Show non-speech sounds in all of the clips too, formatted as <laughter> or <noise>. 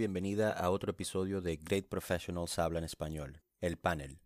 Bienvenida a otro episodio de Great Professionals Hablan Español, el panel.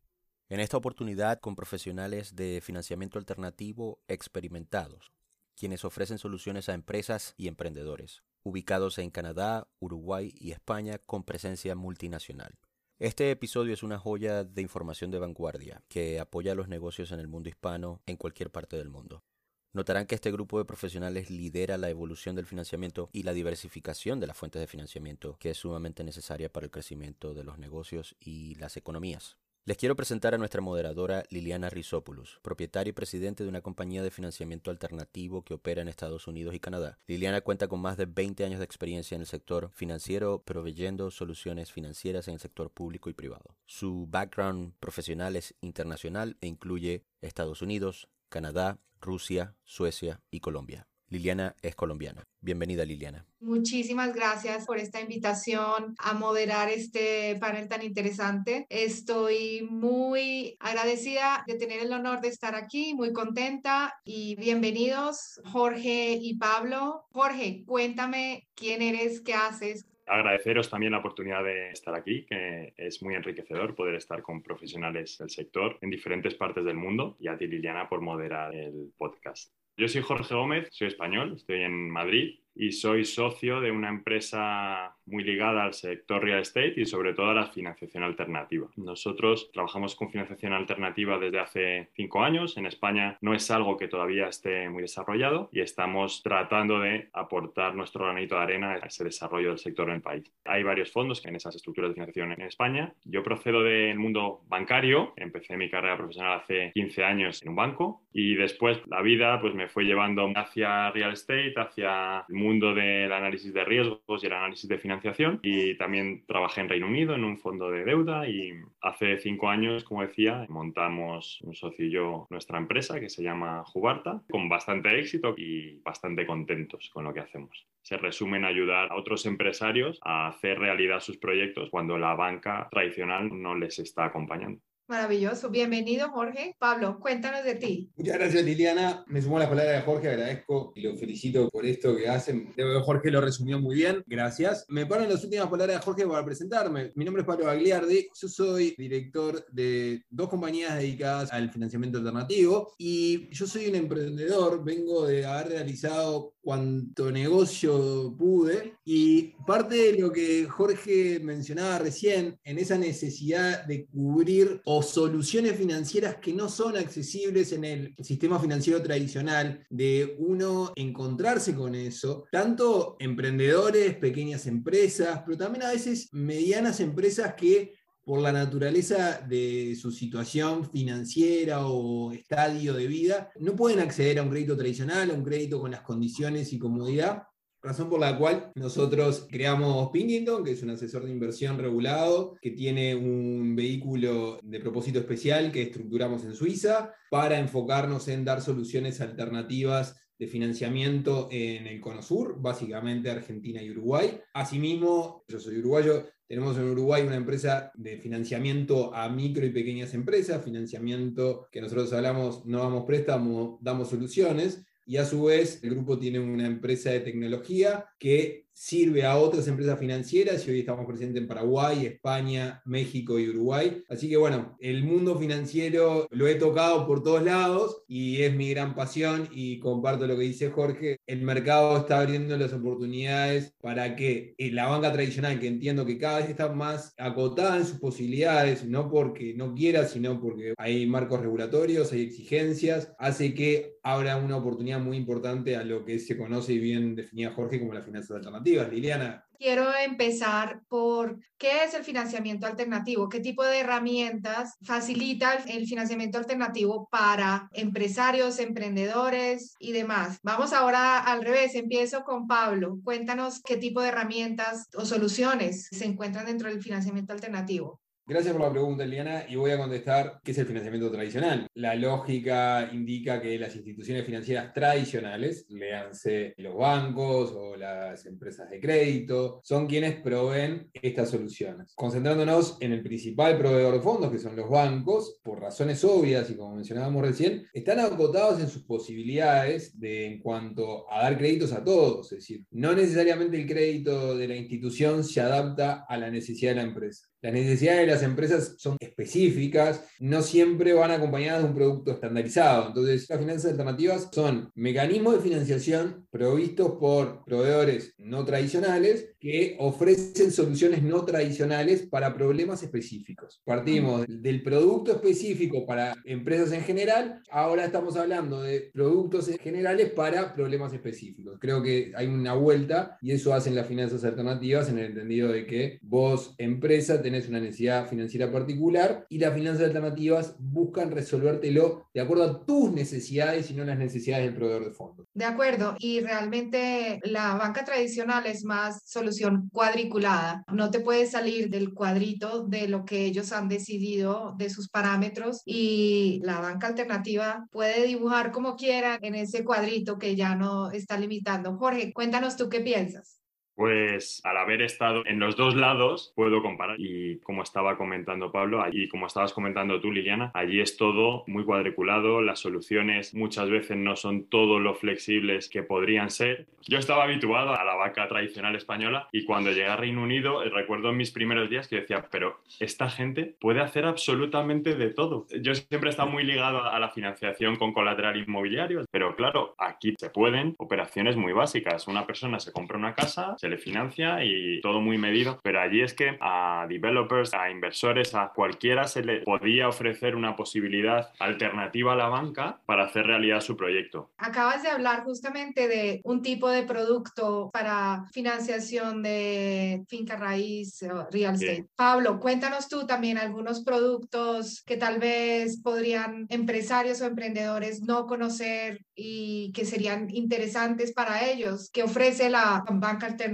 En esta oportunidad con profesionales de financiamiento alternativo experimentados, quienes ofrecen soluciones a empresas y emprendedores, ubicados en Canadá, Uruguay y España con presencia multinacional. Este episodio es una joya de información de vanguardia que apoya los negocios en el mundo hispano en cualquier parte del mundo. Notarán que este grupo de profesionales lidera la evolución del financiamiento y la diversificación de las fuentes de financiamiento, que es sumamente necesaria para el crecimiento de los negocios y las economías. Les quiero presentar a nuestra moderadora Liliana Rizopoulos, propietaria y presidente de una compañía de financiamiento alternativo que opera en Estados Unidos y Canadá. Liliana cuenta con más de 20 años de experiencia en el sector financiero, proveyendo soluciones financieras en el sector público y privado. Su background profesional es internacional e incluye Estados Unidos, Canadá, Rusia, Suecia y Colombia. Liliana es colombiana. Bienvenida Liliana. Muchísimas gracias por esta invitación a moderar este panel tan interesante. Estoy muy agradecida de tener el honor de estar aquí, muy contenta y bienvenidos Jorge y Pablo. Jorge, cuéntame quién eres, qué haces, agradeceros también la oportunidad de estar aquí, que es muy enriquecedor poder estar con profesionales del sector en diferentes partes del mundo y a ti Liliana por moderar el podcast. Yo soy Jorge Gómez, soy español, estoy en Madrid y soy socio de una empresa muy ligada al sector real estate y sobre todo a la financiación alternativa. Nosotros trabajamos con financiación alternativa desde hace cinco años. En España no es algo que todavía esté muy desarrollado y estamos tratando de aportar nuestro granito de arena a ese desarrollo del sector en el país. Hay varios fondos en esas estructuras de financiación en España. Yo procedo del mundo bancario. Empecé mi carrera profesional hace 15 años en un banco y después la vida pues me fue llevando hacia real estate, hacia el mundo del análisis de riesgos y el análisis de financiación y también trabajé en Reino Unido en un fondo de deuda y hace cinco años, como decía, montamos un socio y yo nuestra empresa que se llama Jubarta con bastante éxito y bastante contentos con lo que hacemos. Se resume en ayudar a otros empresarios a hacer realidad sus proyectos cuando la banca tradicional no les está acompañando. Maravilloso. Bienvenido, Jorge. Pablo, cuéntanos de ti. Muchas gracias, Liliana. Me sumo a las palabras de Jorge, agradezco y lo felicito por esto que hacen. Jorge lo resumió muy bien, gracias. Me paro en las últimas palabras de Jorge para presentarme. Mi nombre es Pablo Bagliardi, yo soy director de dos compañías dedicadas al financiamiento alternativo y yo soy un emprendedor, vengo de haber realizado cuanto negocio pude y parte de lo que Jorge mencionaba recién, en esa necesidad de cubrir o soluciones financieras que no son accesibles en el sistema financiero tradicional, de uno encontrarse con eso, tanto emprendedores, pequeñas empresas, pero también a veces medianas empresas que por la naturaleza de su situación financiera o estadio de vida, no pueden acceder a un crédito tradicional, a un crédito con las condiciones y comodidad Razón por la cual nosotros creamos Pingington, que es un asesor de inversión regulado, que tiene un vehículo de propósito especial que estructuramos en Suiza para enfocarnos en dar soluciones alternativas de financiamiento en el Cono Sur, básicamente Argentina y Uruguay. Asimismo, yo soy uruguayo, tenemos en Uruguay una empresa de financiamiento a micro y pequeñas empresas, financiamiento que nosotros hablamos, no damos préstamos, damos soluciones y a su vez el grupo tiene una empresa de tecnología que sirve a otras empresas financieras y hoy estamos presentes en Paraguay, España, México y Uruguay. Así que bueno, el mundo financiero lo he tocado por todos lados y es mi gran pasión y comparto lo que dice Jorge. El mercado está abriendo las oportunidades para que la banca tradicional, que entiendo que cada vez está más acotada en sus posibilidades, no porque no quiera, sino porque hay marcos regulatorios, hay exigencias, hace que abra una oportunidad muy importante a lo que se conoce y bien definida Jorge como la finanzas alternativa. Liliana. Quiero empezar por qué es el financiamiento alternativo, qué tipo de herramientas facilita el financiamiento alternativo para empresarios, emprendedores y demás. Vamos ahora al revés, empiezo con Pablo. Cuéntanos qué tipo de herramientas o soluciones se encuentran dentro del financiamiento alternativo. Gracias por la pregunta, Eliana, y voy a contestar qué es el financiamiento tradicional. La lógica indica que las instituciones financieras tradicionales, léanse los bancos o las empresas de crédito, son quienes proveen estas soluciones. Concentrándonos en el principal proveedor de fondos, que son los bancos, por razones obvias y como mencionábamos recién, están agotados en sus posibilidades de, en cuanto a dar créditos a todos. Es decir, no necesariamente el crédito de la institución se adapta a la necesidad de la empresa. Las necesidades de las empresas son específicas, no siempre van acompañadas de un producto estandarizado. Entonces, las finanzas alternativas son mecanismos de financiación provistos por proveedores no tradicionales que ofrecen soluciones no tradicionales para problemas específicos. Partimos del producto específico para empresas en general, ahora estamos hablando de productos generales para problemas específicos. Creo que hay una vuelta y eso hacen las finanzas alternativas en el entendido de que vos, empresa, tenés es una necesidad financiera particular y las finanzas alternativas buscan resolvértelo de acuerdo a tus necesidades y no las necesidades del proveedor de fondos. De acuerdo, y realmente la banca tradicional es más solución cuadriculada. No te puedes salir del cuadrito de lo que ellos han decidido, de sus parámetros, y la banca alternativa puede dibujar como quiera en ese cuadrito que ya no está limitando. Jorge, cuéntanos tú qué piensas. Pues al haber estado en los dos lados, puedo comparar. Y como estaba comentando Pablo, y como estabas comentando tú, Liliana, allí es todo muy cuadriculado, las soluciones muchas veces no son todo lo flexibles que podrían ser. Yo estaba habituado a la vaca tradicional española y cuando llegué a Reino Unido, eh, recuerdo en mis primeros días que decía, pero esta gente puede hacer absolutamente de todo. Yo siempre he estado muy ligado a la financiación con colateral inmobiliario, pero claro, aquí se pueden operaciones muy básicas. Una persona se compra una casa, se le financia y todo muy medido, pero allí es que a developers, a inversores, a cualquiera se le podía ofrecer una posibilidad alternativa a la banca para hacer realidad su proyecto. Acabas de hablar justamente de un tipo de producto para financiación de finca raíz, real estate. Pablo, cuéntanos tú también algunos productos que tal vez podrían empresarios o emprendedores no conocer y que serían interesantes para ellos, que ofrece la banca alternativa.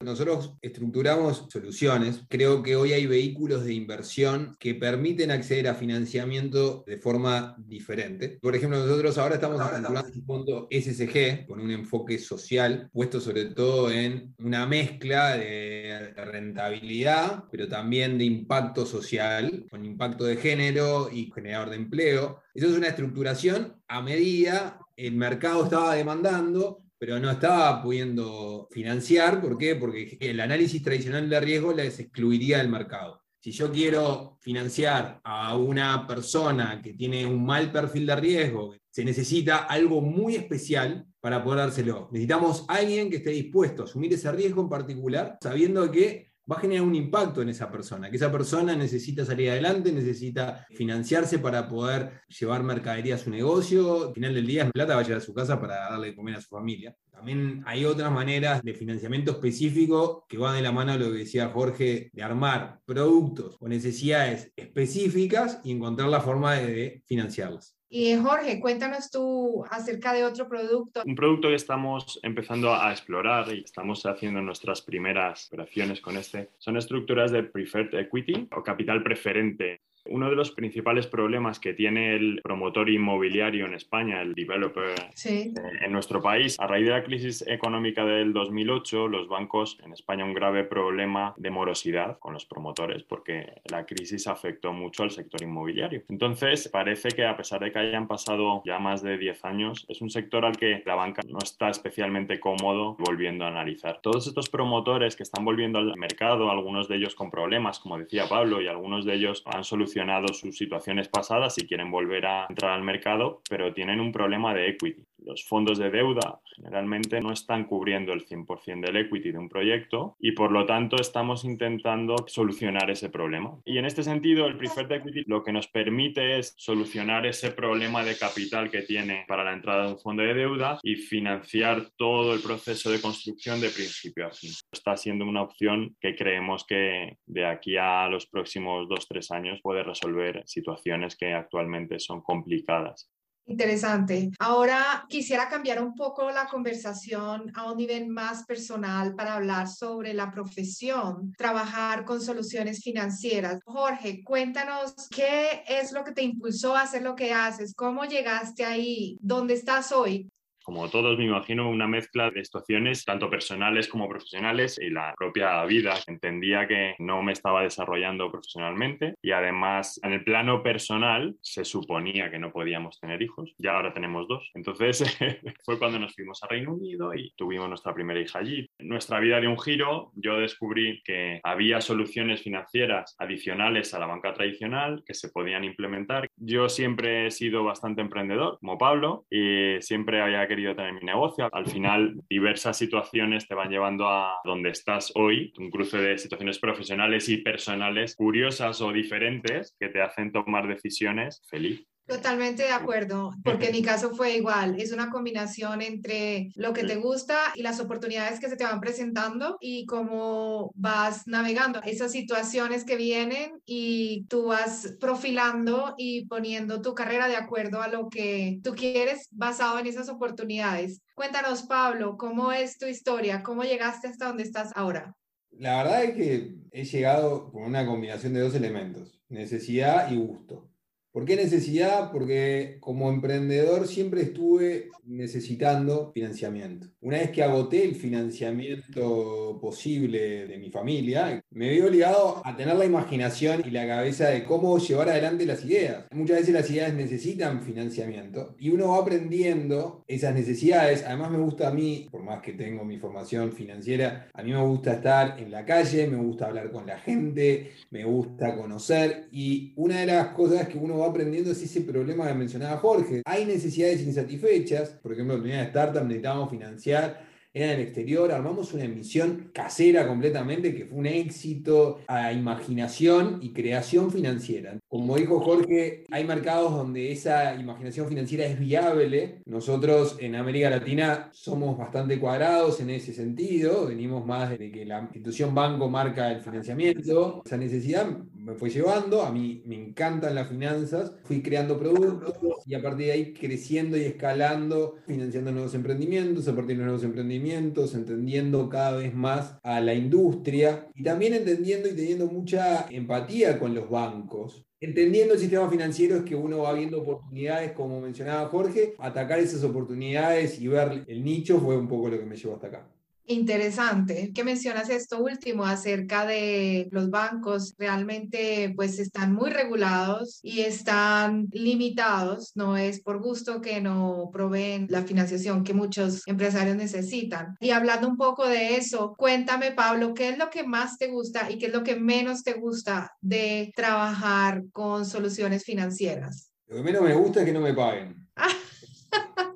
Nosotros estructuramos soluciones. Creo que hoy hay vehículos de inversión que permiten acceder a financiamiento de forma diferente. Por ejemplo, nosotros ahora estamos estructurando un fondo SSG con un enfoque social, puesto sobre todo en una mezcla de rentabilidad, pero también de impacto social, con impacto de género y generador de empleo. Eso es una estructuración a medida el mercado estaba demandando, pero no estaba pudiendo financiar. ¿Por qué? Porque el análisis tradicional de riesgo les excluiría del mercado. Si yo quiero financiar a una persona que tiene un mal perfil de riesgo, se necesita algo muy especial para poder dárselo. Necesitamos alguien que esté dispuesto a asumir ese riesgo en particular, sabiendo que va a generar un impacto en esa persona, que esa persona necesita salir adelante, necesita financiarse para poder llevar mercadería a su negocio, al final del día plata va a llegar a su casa para darle de comer a su familia. También hay otras maneras de financiamiento específico que van de la mano a lo que decía Jorge, de armar productos o necesidades específicas y encontrar la forma de financiarlas. Y Jorge, cuéntanos tú acerca de otro producto. Un producto que estamos empezando a explorar y estamos haciendo nuestras primeras operaciones con este son estructuras de preferred equity o capital preferente. Uno de los principales problemas que tiene el promotor inmobiliario en España, el developer eh, en nuestro país, a raíz de la crisis económica del 2008, los bancos en España un grave problema de morosidad con los promotores porque la crisis afectó mucho al sector inmobiliario. Entonces, parece que a pesar de que hayan pasado ya más de 10 años, es un sector al que la banca no está especialmente cómodo volviendo a analizar. Todos estos promotores que están volviendo al mercado, algunos de ellos con problemas, como decía Pablo, y algunos de ellos han solucionado sus situaciones pasadas y quieren volver a entrar al mercado, pero tienen un problema de equity. Los fondos de deuda generalmente no están cubriendo el 100% del equity de un proyecto y por lo tanto estamos intentando solucionar ese problema. Y en este sentido, el preferred equity lo que nos permite es solucionar ese problema de capital que tiene para la entrada de un fondo de deuda y financiar todo el proceso de construcción de principio a fin. Está siendo una opción que creemos que de aquí a los próximos dos, tres años puede resolver situaciones que actualmente son complicadas. Interesante. Ahora quisiera cambiar un poco la conversación a un nivel más personal para hablar sobre la profesión, trabajar con soluciones financieras. Jorge, cuéntanos qué es lo que te impulsó a hacer lo que haces, cómo llegaste ahí, dónde estás hoy como todos, me imagino una mezcla de situaciones, tanto personales como profesionales, y la propia vida. Entendía que no me estaba desarrollando profesionalmente y además en el plano personal se suponía que no podíamos tener hijos. Ya ahora tenemos dos. Entonces <laughs> fue cuando nos fuimos a Reino Unido y tuvimos nuestra primera hija allí. Nuestra vida dio un giro. Yo descubrí que había soluciones financieras adicionales a la banca tradicional que se podían implementar. Yo siempre he sido bastante emprendedor, como Pablo, y siempre había querido tener mi negocio. Al final, diversas situaciones te van llevando a donde estás hoy, un cruce de situaciones profesionales y personales curiosas o diferentes que te hacen tomar decisiones feliz. Totalmente de acuerdo, porque en mi caso fue igual, es una combinación entre lo que te gusta y las oportunidades que se te van presentando y cómo vas navegando esas situaciones que vienen y tú vas profilando y poniendo tu carrera de acuerdo a lo que tú quieres basado en esas oportunidades. Cuéntanos, Pablo, ¿cómo es tu historia? ¿Cómo llegaste hasta donde estás ahora? La verdad es que he llegado con una combinación de dos elementos, necesidad y gusto. ¿Por qué necesidad? Porque como emprendedor siempre estuve necesitando financiamiento. Una vez que agoté el financiamiento posible de mi familia, me vi obligado a tener la imaginación y la cabeza de cómo llevar adelante las ideas. Muchas veces las ideas necesitan financiamiento y uno va aprendiendo esas necesidades. Además me gusta a mí, por más que tengo mi formación financiera, a mí me gusta estar en la calle, me gusta hablar con la gente, me gusta conocer y una de las cosas que uno va aprendiendo es ese problema que mencionaba Jorge. Hay necesidades insatisfechas, por ejemplo, en primera startup necesitábamos financiar era en el exterior, armamos una emisión casera completamente que fue un éxito a imaginación y creación financiera. Como dijo Jorge, hay mercados donde esa imaginación financiera es viable. Nosotros en América Latina somos bastante cuadrados en ese sentido, venimos más de que la institución banco marca el financiamiento. Esa necesidad me fue llevando, a mí me encantan las finanzas, fui creando productos y a partir de ahí creciendo y escalando, financiando nuevos emprendimientos, a partir de nuevos emprendimientos entendiendo cada vez más a la industria y también entendiendo y teniendo mucha empatía con los bancos. Entendiendo el sistema financiero es que uno va viendo oportunidades, como mencionaba Jorge, atacar esas oportunidades y ver el nicho fue un poco lo que me llevó hasta acá. Interesante que mencionas esto último acerca de los bancos. Realmente pues están muy regulados y están limitados. No es por gusto que no proveen la financiación que muchos empresarios necesitan. Y hablando un poco de eso, cuéntame Pablo, ¿qué es lo que más te gusta y qué es lo que menos te gusta de trabajar con soluciones financieras? Lo que menos me gusta es que no me paguen. <laughs>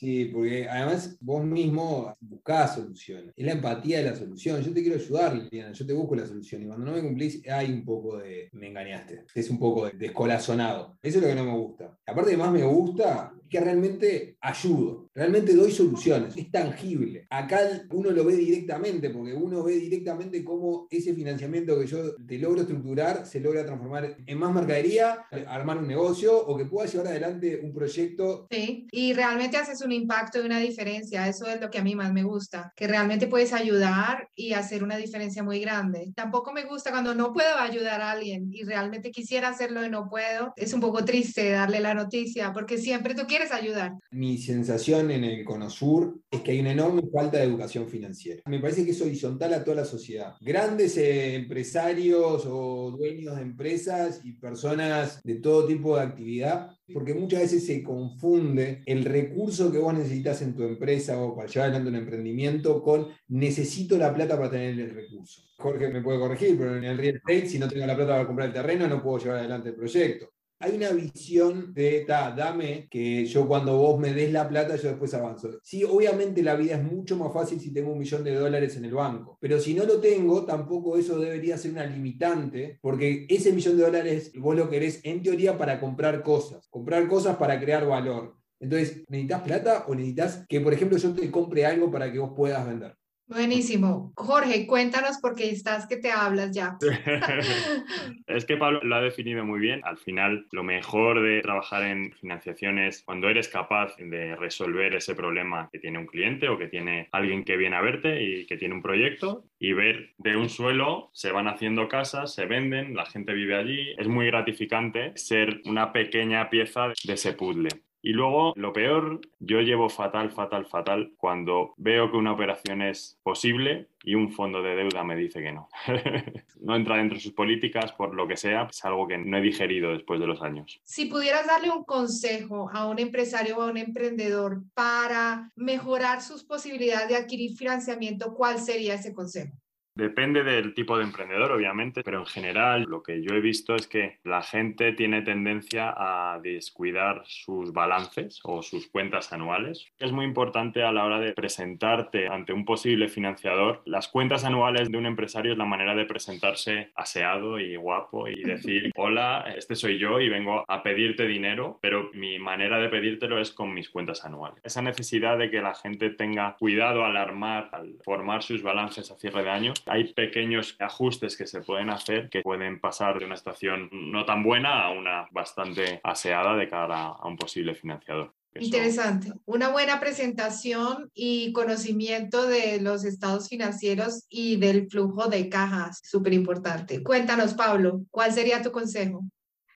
Sí, porque además vos mismo buscás soluciones. Es la empatía de la solución. Yo te quiero ayudar, Liliana, yo te busco la solución. Y cuando no me cumplís, hay un poco de me engañaste. Es un poco descolazonado. Eso es lo que no me gusta. La parte que más me gusta que realmente ayudo, realmente doy soluciones, es tangible. Acá uno lo ve directamente, porque uno ve directamente cómo ese financiamiento que yo te logro estructurar se logra transformar en más mercadería, armar un negocio o que pueda llevar adelante un proyecto. Sí, y realmente haces un impacto y una diferencia, eso es lo que a mí más me gusta, que realmente puedes ayudar y hacer una diferencia muy grande. Tampoco me gusta cuando no puedo ayudar a alguien y realmente quisiera hacerlo y no puedo. Es un poco triste darle la noticia porque siempre tú ayudar. Mi sensación en el Conosur es que hay una enorme falta de educación financiera. Me parece que es horizontal a toda la sociedad. Grandes eh, empresarios o dueños de empresas y personas de todo tipo de actividad porque muchas veces se confunde el recurso que vos necesitas en tu empresa o para llevar adelante un emprendimiento con necesito la plata para tener el recurso. Jorge me puede corregir, pero en el real estate, si no tengo la plata para comprar el terreno, no puedo llevar adelante el proyecto hay una visión de, ta, dame, que yo cuando vos me des la plata, yo después avanzo. Sí, obviamente la vida es mucho más fácil si tengo un millón de dólares en el banco, pero si no lo tengo, tampoco eso debería ser una limitante, porque ese millón de dólares vos lo querés en teoría para comprar cosas, comprar cosas para crear valor. Entonces, ¿necesitas plata o necesitas que, por ejemplo, yo te compre algo para que vos puedas vender? Buenísimo. Jorge, cuéntanos porque estás que te hablas ya. <laughs> es que Pablo lo ha definido muy bien. Al final, lo mejor de trabajar en financiación es cuando eres capaz de resolver ese problema que tiene un cliente o que tiene alguien que viene a verte y que tiene un proyecto y ver de un suelo se van haciendo casas, se venden, la gente vive allí. Es muy gratificante ser una pequeña pieza de ese puzzle. Y luego, lo peor, yo llevo fatal, fatal, fatal cuando veo que una operación es posible y un fondo de deuda me dice que no. <laughs> no entra dentro de sus políticas por lo que sea, es algo que no he digerido después de los años. Si pudieras darle un consejo a un empresario o a un emprendedor para mejorar sus posibilidades de adquirir financiamiento, ¿cuál sería ese consejo? Depende del tipo de emprendedor, obviamente, pero en general lo que yo he visto es que la gente tiene tendencia a descuidar sus balances o sus cuentas anuales. Es muy importante a la hora de presentarte ante un posible financiador. Las cuentas anuales de un empresario es la manera de presentarse aseado y guapo y decir, hola, este soy yo y vengo a pedirte dinero, pero mi manera de pedírtelo es con mis cuentas anuales. Esa necesidad de que la gente tenga cuidado al armar, al formar sus balances a cierre de año, hay pequeños ajustes que se pueden hacer que pueden pasar de una situación no tan buena a una bastante aseada de cara a un posible financiador. Interesante. Una buena presentación y conocimiento de los estados financieros y del flujo de cajas, súper importante. Cuéntanos, Pablo, ¿cuál sería tu consejo?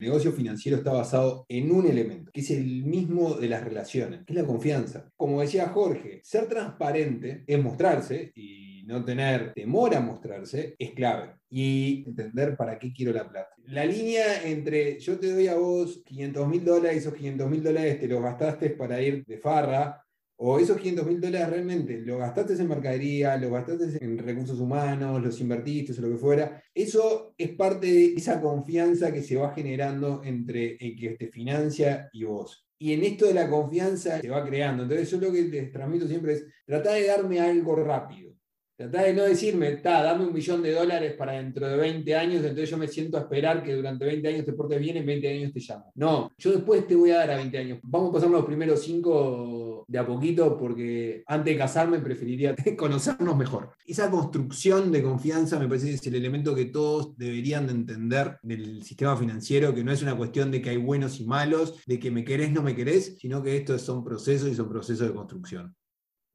El negocio financiero está basado en un elemento, que es el mismo de las relaciones, que es la confianza. Como decía Jorge, ser transparente es mostrarse y no tener temor a mostrarse es clave. Y entender para qué quiero la plata. La línea entre yo te doy a vos 500 mil dólares y esos 500 mil dólares te los gastaste para ir de farra, o esos 500 mil dólares realmente los gastaste en mercadería, los gastaste en recursos humanos, los invertiste o lo que fuera, eso es parte de esa confianza que se va generando entre el que te financia y vos. Y en esto de la confianza se va creando. Entonces yo lo que les transmito siempre es, tratar de darme algo rápido. Tratá de no decirme, está, dame un millón de dólares para dentro de 20 años, entonces yo me siento a esperar que durante 20 años te portes bien, en 20 años te llamo. No, yo después te voy a dar a 20 años. Vamos a pasar los primeros 5 de a poquito porque antes de casarme preferiría <laughs> conocernos mejor. Esa construcción de confianza me parece que es el elemento que todos deberían de entender del sistema financiero, que no es una cuestión de que hay buenos y malos, de que me querés, no me querés, sino que estos son procesos y son procesos de construcción.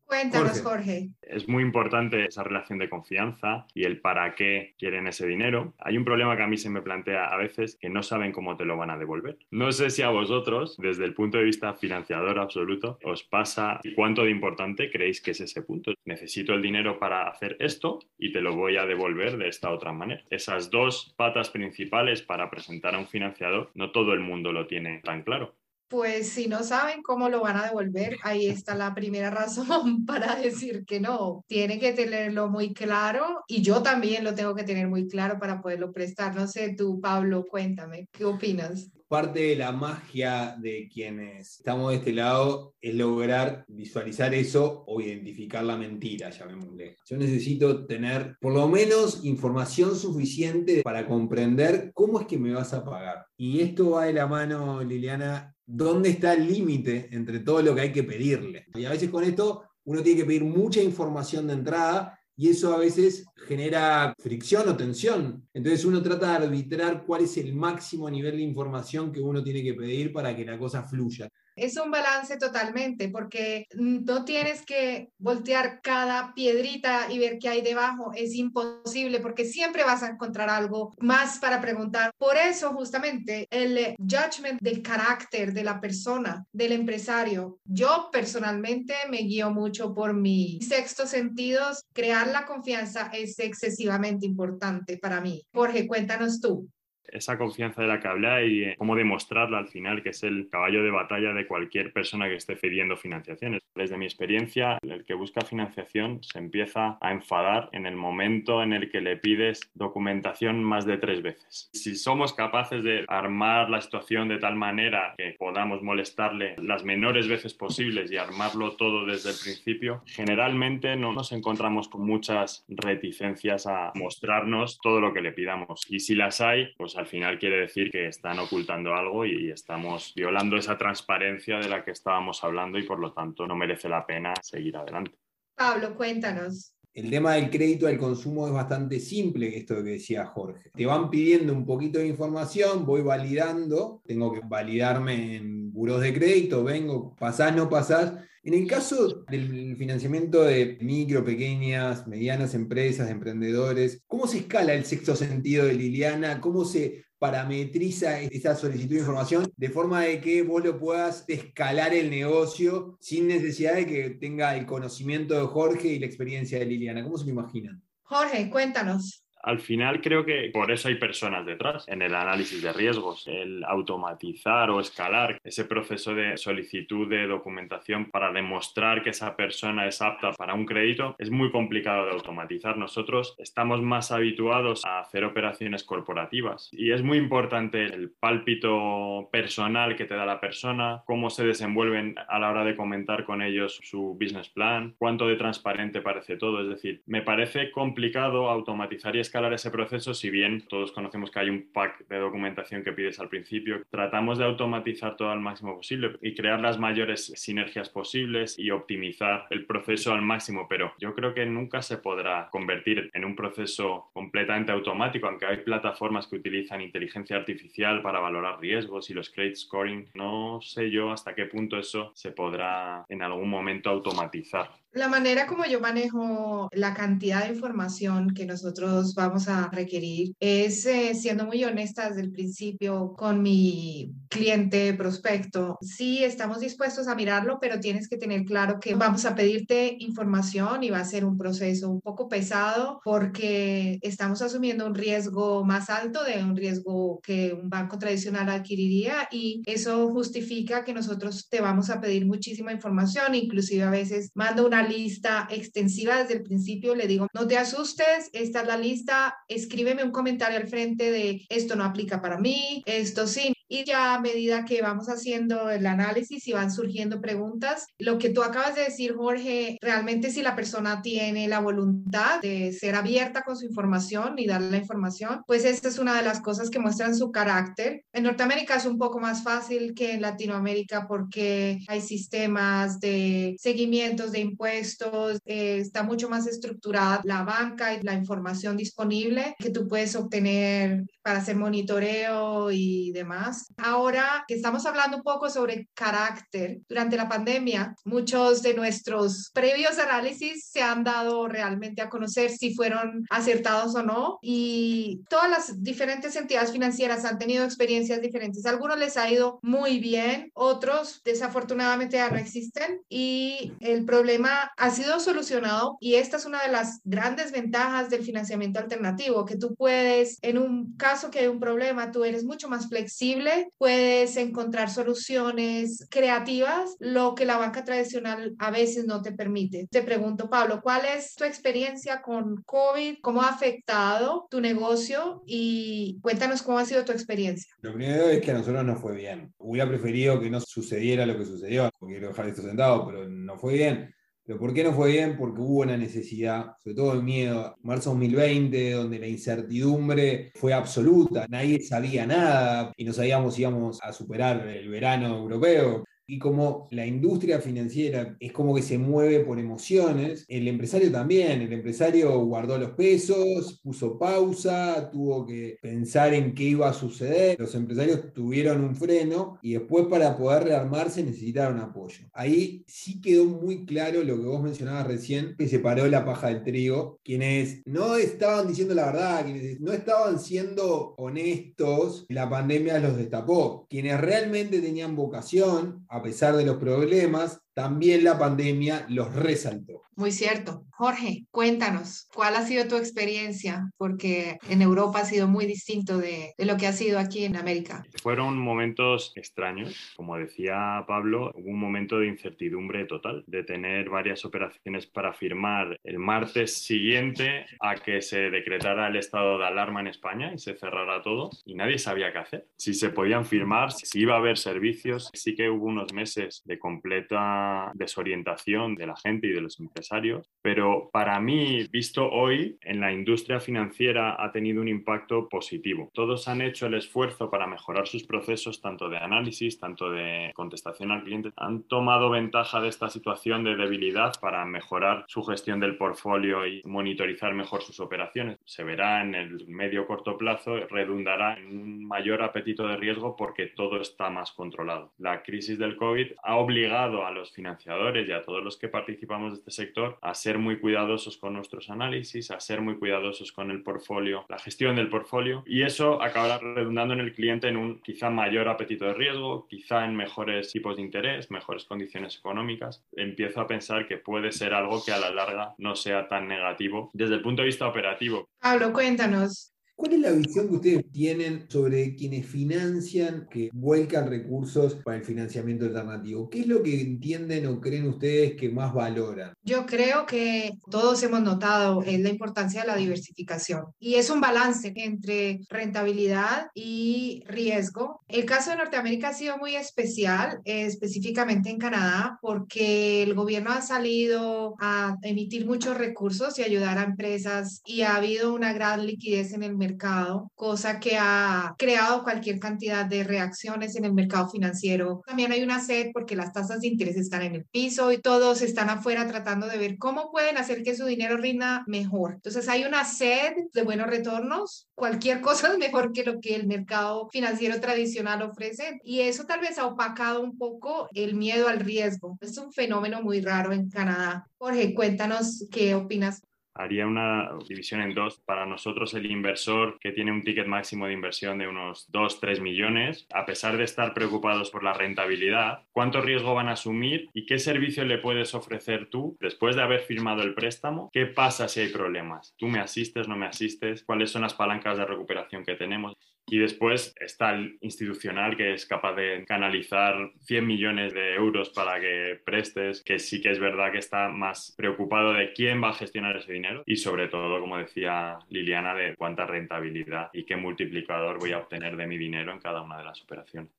Cuéntanos, Jorge. Es muy importante esa relación de confianza y el para qué quieren ese dinero. Hay un problema que a mí se me plantea a veces que no saben cómo te lo van a devolver. No sé si a vosotros, desde el punto de vista financiador absoluto, os pasa cuánto de importante creéis que es ese punto. Necesito el dinero para hacer esto y te lo voy a devolver de esta otra manera. Esas dos patas principales para presentar a un financiador, no todo el mundo lo tiene tan claro pues si no saben cómo lo van a devolver, ahí está la primera razón <laughs> para decir que no. Tienen que tenerlo muy claro y yo también lo tengo que tener muy claro para poderlo prestar. No sé, tú, Pablo, cuéntame, ¿qué opinas? Parte de la magia de quienes estamos de este lado es lograr visualizar eso o identificar la mentira, llamémosle. Yo necesito tener por lo menos información suficiente para comprender cómo es que me vas a pagar. Y esto va de la mano, Liliana, dónde está el límite entre todo lo que hay que pedirle. Y a veces con esto uno tiene que pedir mucha información de entrada y eso a veces genera fricción o tensión. Entonces uno trata de arbitrar cuál es el máximo nivel de información que uno tiene que pedir para que la cosa fluya es un balance totalmente, porque no tienes que voltear cada piedrita y ver qué hay debajo, es imposible, porque siempre vas a encontrar algo más para preguntar. Por eso, justamente, el judgment del carácter de la persona, del empresario. Yo personalmente me guío mucho por mi sexto sentido. Crear la confianza es excesivamente importante para mí. Jorge, cuéntanos tú esa confianza de la que habla y eh, cómo demostrarla al final, que es el caballo de batalla de cualquier persona que esté pidiendo financiaciones. Desde mi experiencia, el que busca financiación se empieza a enfadar en el momento en el que le pides documentación más de tres veces. Si somos capaces de armar la situación de tal manera que podamos molestarle las menores veces posibles y armarlo todo desde el principio, generalmente no nos encontramos con muchas reticencias a mostrarnos todo lo que le pidamos. Y si las hay, pues al final quiere decir que están ocultando algo y estamos violando esa transparencia de la que estábamos hablando y por lo tanto no merece la pena seguir adelante. Pablo, cuéntanos. El tema del crédito al consumo es bastante simple, esto que decía Jorge. Te van pidiendo un poquito de información, voy validando, tengo que validarme en buros de crédito, vengo, pasás, no pasás. En el caso del financiamiento de micro, pequeñas, medianas empresas, emprendedores, ¿cómo se escala el sexto sentido de Liliana? ¿Cómo se parametriza esa solicitud de información de forma de que vos lo puedas escalar el negocio sin necesidad de que tenga el conocimiento de Jorge y la experiencia de Liliana. ¿Cómo se lo imaginan? Jorge, cuéntanos. Al final creo que por eso hay personas detrás en el análisis de riesgos, el automatizar o escalar ese proceso de solicitud de documentación para demostrar que esa persona es apta para un crédito es muy complicado de automatizar. Nosotros estamos más habituados a hacer operaciones corporativas y es muy importante el pálpito personal que te da la persona, cómo se desenvuelven a la hora de comentar con ellos su business plan, cuánto de transparente parece todo. Es decir, me parece complicado automatizar y escalar ese proceso, si bien todos conocemos que hay un pack de documentación que pides al principio, tratamos de automatizar todo al máximo posible y crear las mayores sinergias posibles y optimizar el proceso al máximo, pero yo creo que nunca se podrá convertir en un proceso completamente automático, aunque hay plataformas que utilizan inteligencia artificial para valorar riesgos y los credit scoring, no sé yo hasta qué punto eso se podrá en algún momento automatizar. La manera como yo manejo la cantidad de información que nosotros vamos a requerir es eh, siendo muy honesta desde el principio con mi cliente prospecto. Sí, estamos dispuestos a mirarlo, pero tienes que tener claro que vamos a pedirte información y va a ser un proceso un poco pesado porque estamos asumiendo un riesgo más alto de un riesgo que un banco tradicional adquiriría y eso justifica que nosotros te vamos a pedir muchísima información, inclusive a veces mando una lista extensiva desde el principio, le digo, no te asustes, esta es la lista, escríbeme un comentario al frente de esto no aplica para mí, esto sí. Y ya a medida que vamos haciendo el análisis y van surgiendo preguntas, lo que tú acabas de decir, Jorge, realmente si la persona tiene la voluntad de ser abierta con su información y darle la información, pues esta es una de las cosas que muestran su carácter. En Norteamérica es un poco más fácil que en Latinoamérica porque hay sistemas de seguimientos de impuestos, eh, está mucho más estructurada la banca y la información disponible que tú puedes obtener para hacer monitoreo y demás. Ahora que estamos hablando un poco sobre carácter, durante la pandemia, muchos de nuestros previos análisis se han dado realmente a conocer si fueron acertados o no y todas las diferentes entidades financieras han tenido experiencias diferentes. algunos les ha ido muy bien, otros desafortunadamente ya no existen y el problema ha sido solucionado y esta es una de las grandes ventajas del financiamiento alternativo, que tú puedes, en un caso que hay un problema, tú eres mucho más flexible puedes encontrar soluciones creativas, lo que la banca tradicional a veces no te permite. Te pregunto, Pablo, ¿cuál es tu experiencia con COVID? ¿Cómo ha afectado tu negocio? Y cuéntanos cómo ha sido tu experiencia. Lo primero es que a nosotros no fue bien. Hubiera preferido que no sucediera lo que sucedió. Quiero dejar esto sentado, pero no fue bien. Pero ¿por qué no fue bien? Porque hubo una necesidad, sobre todo el miedo. Marzo 2020, donde la incertidumbre fue absoluta, nadie sabía nada y no sabíamos si íbamos a superar el verano europeo. Y como la industria financiera es como que se mueve por emociones, el empresario también, el empresario guardó los pesos, puso pausa, tuvo que pensar en qué iba a suceder, los empresarios tuvieron un freno y después para poder rearmarse necesitaron apoyo. Ahí sí quedó muy claro lo que vos mencionabas recién, que se paró la paja del trigo, quienes no estaban diciendo la verdad, quienes no estaban siendo honestos, la pandemia los destapó, quienes realmente tenían vocación, a pesar de los problemas, también la pandemia los resaltó. Muy cierto. Jorge, cuéntanos, ¿cuál ha sido tu experiencia? Porque en Europa ha sido muy distinto de, de, lo que ha sido aquí en América. Fueron momentos extraños. Como decía Pablo, hubo un momento de incertidumbre total, de tener varias operaciones para firmar el martes siguiente a que se decretara el estado de alarma en España y se cerrara todo y nadie sabía qué hacer. Si se podían firmar, si iba a haber servicios. Sí que hubo unos meses de completa desorientación de la gente y de los empresarios, pero para mí, visto hoy, en la industria financiera ha tenido un impacto positivo. Todos han hecho el esfuerzo para mejorar sus procesos, tanto de análisis, tanto de contestación al cliente. Han tomado ventaja de esta situación de debilidad para mejorar su gestión del portfolio y monitorizar mejor sus operaciones. Se verá en el medio corto plazo, redundará en un mayor apetito de riesgo porque todo está más controlado. La crisis del COVID ha obligado a los financiadores y a todos los que participamos de este sector a ser muy cuidadosos con nuestros análisis, a ser muy cuidadosos con el portfolio, la gestión del portfolio y eso acabará redundando en el cliente en un quizá mayor apetito de riesgo, quizá en mejores tipos de interés, mejores condiciones económicas. Empiezo a pensar que puede ser algo que a la larga no sea tan negativo desde el punto de vista operativo. Pablo, cuéntanos, ¿Cuál es la visión que ustedes tienen sobre quienes financian, que vuelcan recursos para el financiamiento alternativo? ¿Qué es lo que entienden o creen ustedes que más valoran? Yo creo que todos hemos notado es la importancia de la diversificación y es un balance entre rentabilidad y riesgo. El caso de Norteamérica ha sido muy especial, específicamente en Canadá, porque el gobierno ha salido a emitir muchos recursos y ayudar a empresas y ha habido una gran liquidez en el mercado mercado, cosa que ha creado cualquier cantidad de reacciones en el mercado financiero. También hay una sed porque las tasas de interés están en el piso y todos están afuera tratando de ver cómo pueden hacer que su dinero rinda mejor. Entonces hay una sed de buenos retornos. Cualquier <laughs> cosa es mejor que lo que el mercado financiero tradicional ofrece y eso tal vez ha opacado un poco el miedo al riesgo. Es un fenómeno muy raro en Canadá. Jorge, cuéntanos qué opinas haría una división en dos. Para nosotros, el inversor que tiene un ticket máximo de inversión de unos 2, 3 millones, a pesar de estar preocupados por la rentabilidad, ¿cuánto riesgo van a asumir y qué servicio le puedes ofrecer tú después de haber firmado el préstamo? ¿Qué pasa si hay problemas? ¿Tú me asistes, no me asistes? ¿Cuáles son las palancas de recuperación que tenemos? Y después está el institucional que es capaz de canalizar 100 millones de euros para que prestes, que sí que es verdad que está más preocupado de quién va a gestionar ese dinero y sobre todo, como decía Liliana, de cuánta rentabilidad y qué multiplicador voy a obtener de mi dinero en cada una de las operaciones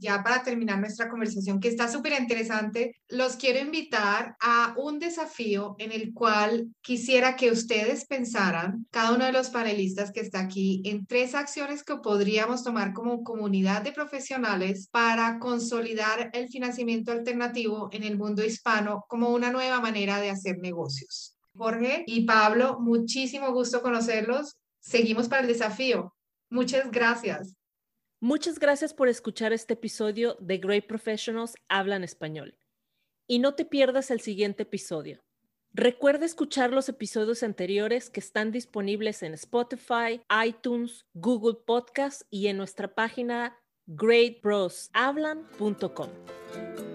ya para terminar nuestra conversación, que está súper interesante, los quiero invitar a un desafío en el cual quisiera que ustedes pensaran, cada uno de los panelistas que está aquí, en tres acciones que podríamos tomar como comunidad de profesionales para consolidar el financiamiento alternativo en el mundo hispano como una nueva manera de hacer negocios. Jorge y Pablo, muchísimo gusto conocerlos. Seguimos para el desafío. Muchas gracias. Muchas gracias por escuchar este episodio de Great Professionals Hablan Español. Y no te pierdas el siguiente episodio. Recuerda escuchar los episodios anteriores que están disponibles en Spotify, iTunes, Google Podcast y en nuestra página greatbroshablan.com.